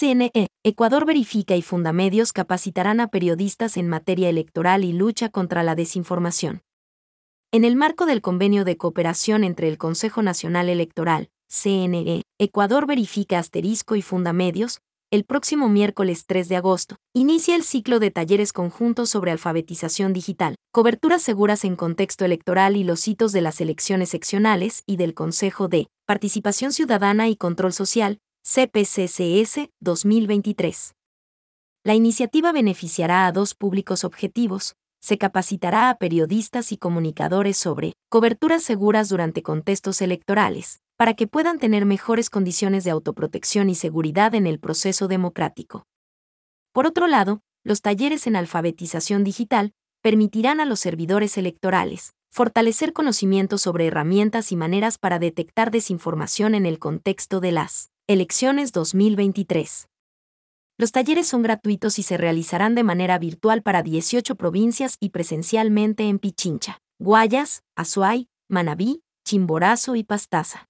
CNE, Ecuador Verifica y Fundamedios capacitarán a periodistas en materia electoral y lucha contra la desinformación. En el marco del convenio de cooperación entre el Consejo Nacional Electoral, CNE, Ecuador Verifica Asterisco y Fundamedios, el próximo miércoles 3 de agosto, inicia el ciclo de talleres conjuntos sobre alfabetización digital, coberturas seguras en contexto electoral y los hitos de las elecciones seccionales y del Consejo de Participación Ciudadana y Control Social, CPCCS 2023. La iniciativa beneficiará a dos públicos objetivos. Se capacitará a periodistas y comunicadores sobre coberturas seguras durante contextos electorales, para que puedan tener mejores condiciones de autoprotección y seguridad en el proceso democrático. Por otro lado, los talleres en alfabetización digital permitirán a los servidores electorales fortalecer conocimientos sobre herramientas y maneras para detectar desinformación en el contexto de las elecciones 2023. Los talleres son gratuitos y se realizarán de manera virtual para 18 provincias y presencialmente en Pichincha, Guayas, Azuay, Manabí, Chimborazo y Pastaza.